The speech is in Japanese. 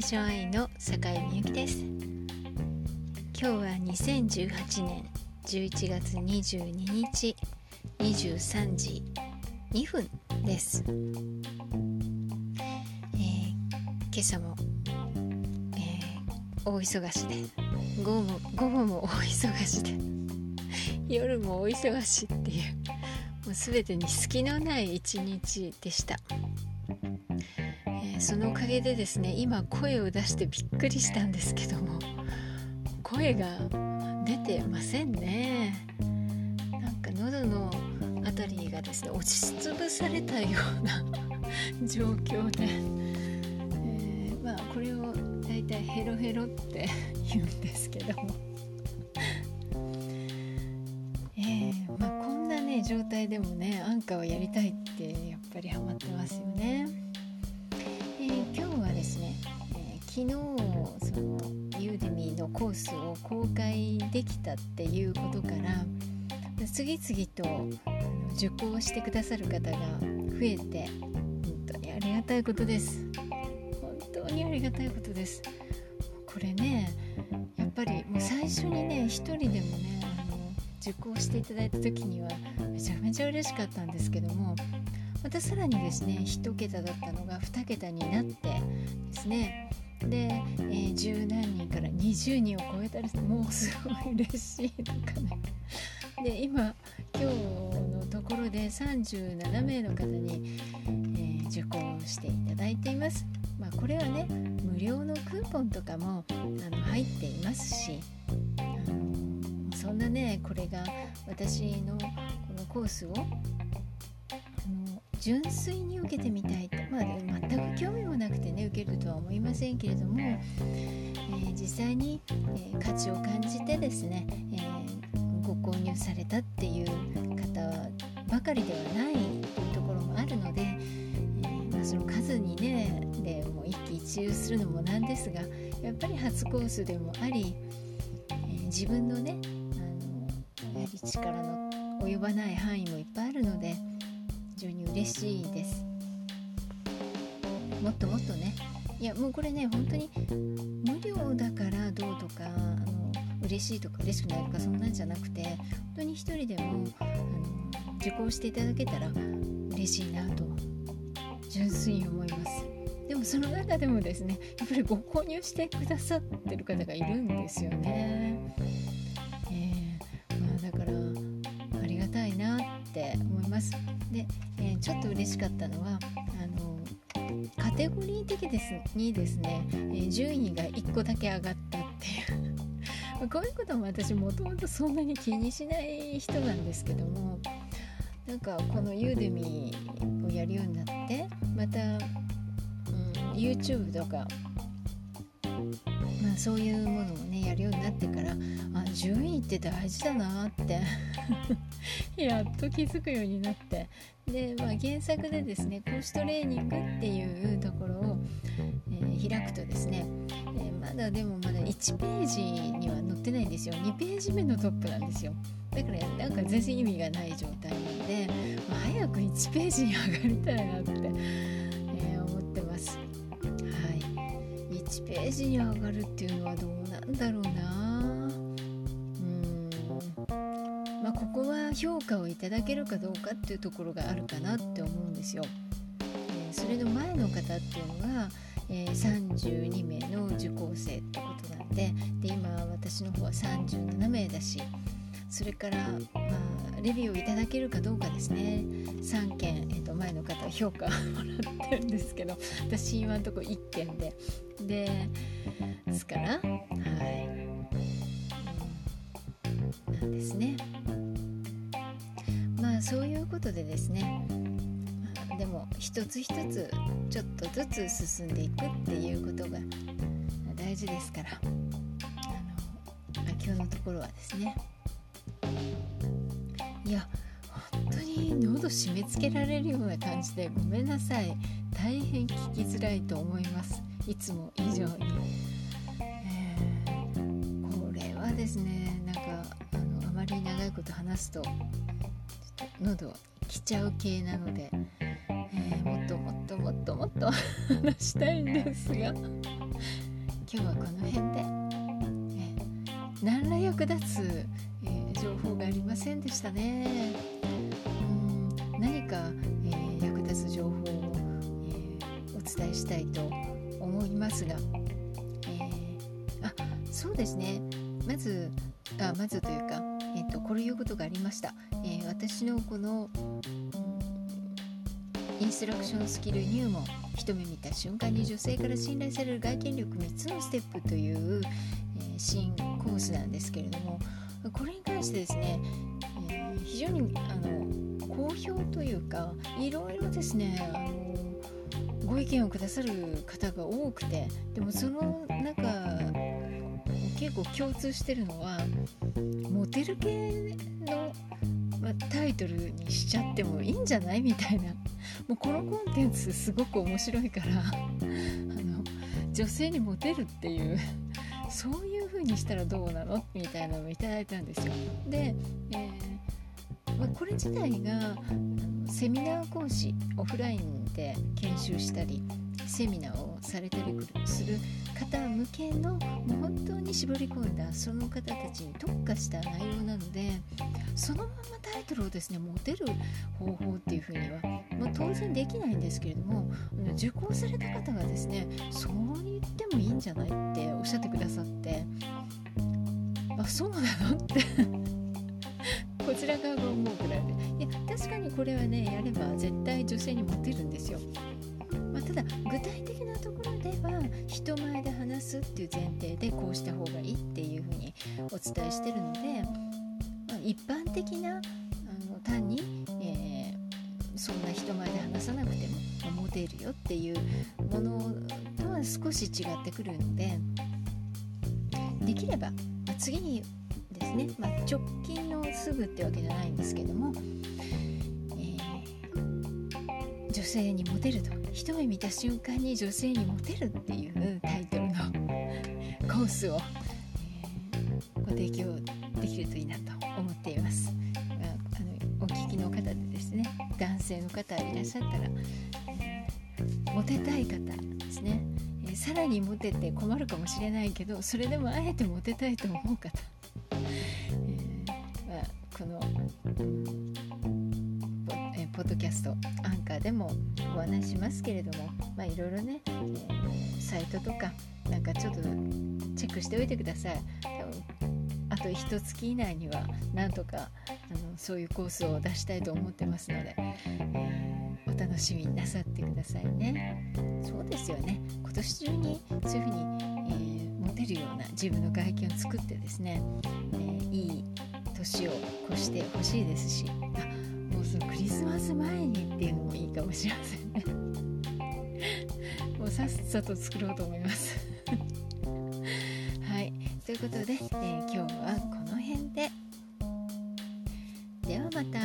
ーションアイの坂井美由紀です。今日は2018年11月22日23時2分です、えー、今朝も、えー、大忙しで午後も午後も大忙しで夜も大忙しっていうもう全てに隙のない一日でした。そのおかげでですね今声を出してびっくりしたんですけども声が出てませんねなんか喉の辺りがですね押しつぶされたような 状況で、えー、まあこれを大体ヘロヘロって 言うんですけどもえー、まあこんなね状態でもねアンカーをやりたいってやっぱりハマってますよね。で、今日はですねえ昨日そのユーデミーのコースを公開できたっていうことから次々と受講してくださる方が増えて本当にありがたいことです。本当にありがたいことです。これねやっぱりもう最初にね一人でもねあの受講していただいた時にはめちゃめちゃ嬉しかったんですけどもまたさらにですね1桁だったのが2桁になってですねで、えー、十何人から20人を超えたりもうすごい嬉しいとかねで今今日のところで37名の方に、えー、受講していただいています。まあ、これはね無料のクーポンとかもあの入っていますしあのそんなねこれが私のこのコースを純粋に受けてみたいと、まあ、全く興味もなくてね受けるとは思いませんけれども、えー、実際に、えー、価値を感じてですね、えー、ご購入されたっていう方ばかりではないというところもあるので、えまあ、その数にねでも一喜一憂するのもなんですがやっぱり初コースでもあり、え自分のねあのやはり力の及ばない範囲もいっぱいあるので。常に嬉しいです。もっともっとね。いやもうこれね本当に無料だからどうとかあの嬉しいとか嬉しくないとかそんなんじゃなくて本当に一人でもあの受講していただけたら嬉しいなと純粋に思います。でもその中でもですねやっぱりご購入してくださってる方がいるんですよね、えー、まあ、だからありがたいなって思います。で、えー、ちょっと嬉しかったのはあのカテゴリー的ですにですね、えー、順位が1個だけ上がったっていう。こういうことも私もともとそんなに気にしない人なんですけどもなんかこのユーデミーをやるようになってまた、うん、YouTube とか、そういうものをねやるようになってからあ順位って大事だなって やっと気づくようになって。で、まあ、原作でですね講師トレーニングっていうところを、えー、開くとですね、えー、まだでもまだ1ページには載ってないんですよ。2ページ目のトップなんですよ。だからなんか全然意味がない状態なので、まあ、早く1ページに上がりたいなって、1ページに上がるっていうのはどうなんだろうな。うん。まあ、ここは評価をいただけるかどうかっていうところがあるかなって思うんですよ。えー、それの前の方っていうのが、えー、32名の受講生ってことなんでで今私の方は37名だしそれから、まあ、レビューをいただけるかどうかですね。3件、前の方は評価 もらってるんですけど私今のとこ1件で。でですからはい。なんですね。まあそういうことでですね、でも一つ一つちょっとずつ進んでいくっていうことが大事ですから。あの、まあ、今日のところはですね。いや喉締め付けられるような感じでごめんなさい。大変聞きづらいと思います。いつも以上に、えー、これはですねなんかあのあまり長いこと話すと喉きちゃう系なので、えー、もっともっともっともっと 話したいんですが今日はこの辺で、え何ら役立つ、え情報がありませんでしたね。か、え役立つ情報を、えお伝えしたいと思いますが、えあそうですね。まずあまずというか、えーと、こういうことがありました、え、私のこの、インストラクションスキル入門一目見た瞬間に女性から信頼される外見力3つのステップという、え、新コースなんですけれどもこれに関してですね、え、非常にあの好評というかいろいろですねあのご意見をくださる方が多くてでもその中結構共通してるのはモテる系の、まタイトルにしちゃってもいいんじゃない？みたいな。もうこのコンテンツすごく面白いからあの女性にモテるっていうそういう風にしたらどうなの？みたいなのをいただいたんですよ。で、えー、まこれ自体がセミナー講師オフラインで研修したりセミナーをされたりする方向けの本当に絞り込んだその方たちに特化した内容なのでそのままタイトルをですね持てる方法っていうふうには、まあ、当然できないんですけれども受講された方がですねそう言ってもいいんじゃないっておっしゃってくださってあそうなのってこちら側これはねやれば絶対女性にモテるんですよ。まあ、ただ具体的なところでは人前で話すっていう前提でこうした方がいいっていうふうにお伝えしてるので、まあ、一般的なあの単に、えー、そんな人前で話さなくてもモテるよっていうものとは少し違ってくるのでできれば、まあ、次にですね、ま、直近のすぐってわけじゃないんですけども女性にモテると一目見た瞬間に女性にモテるっていうタイトルのコースを、え、ご提供できるといいなと思っています。あのお聞きの方でですね男性の方いらっしゃったら、モテたい方ですね、え、さらにモテて困るかもしれないけどそれでもあえてモテたいと思う方、えまあ、このポッドキャストアンカーでもお話しますけれどもまあいろいろね、えー、サイトとかなんかちょっとチェックしておいてください。あと一月以内にはなんとかあのそういうコースを出したいと思ってますので、えー、お楽しみになさってくださいね。そうですよね。今年中にそういうふうに、えー、持てるような自分の外見を作ってですね、えー、いい年を越してほしいですしあもうそのクリスマス前にっていうのもいいかもしれません。ねもうさっさと作ろうと思います。はい。ということで、えー、今日はこの辺で。ではまた。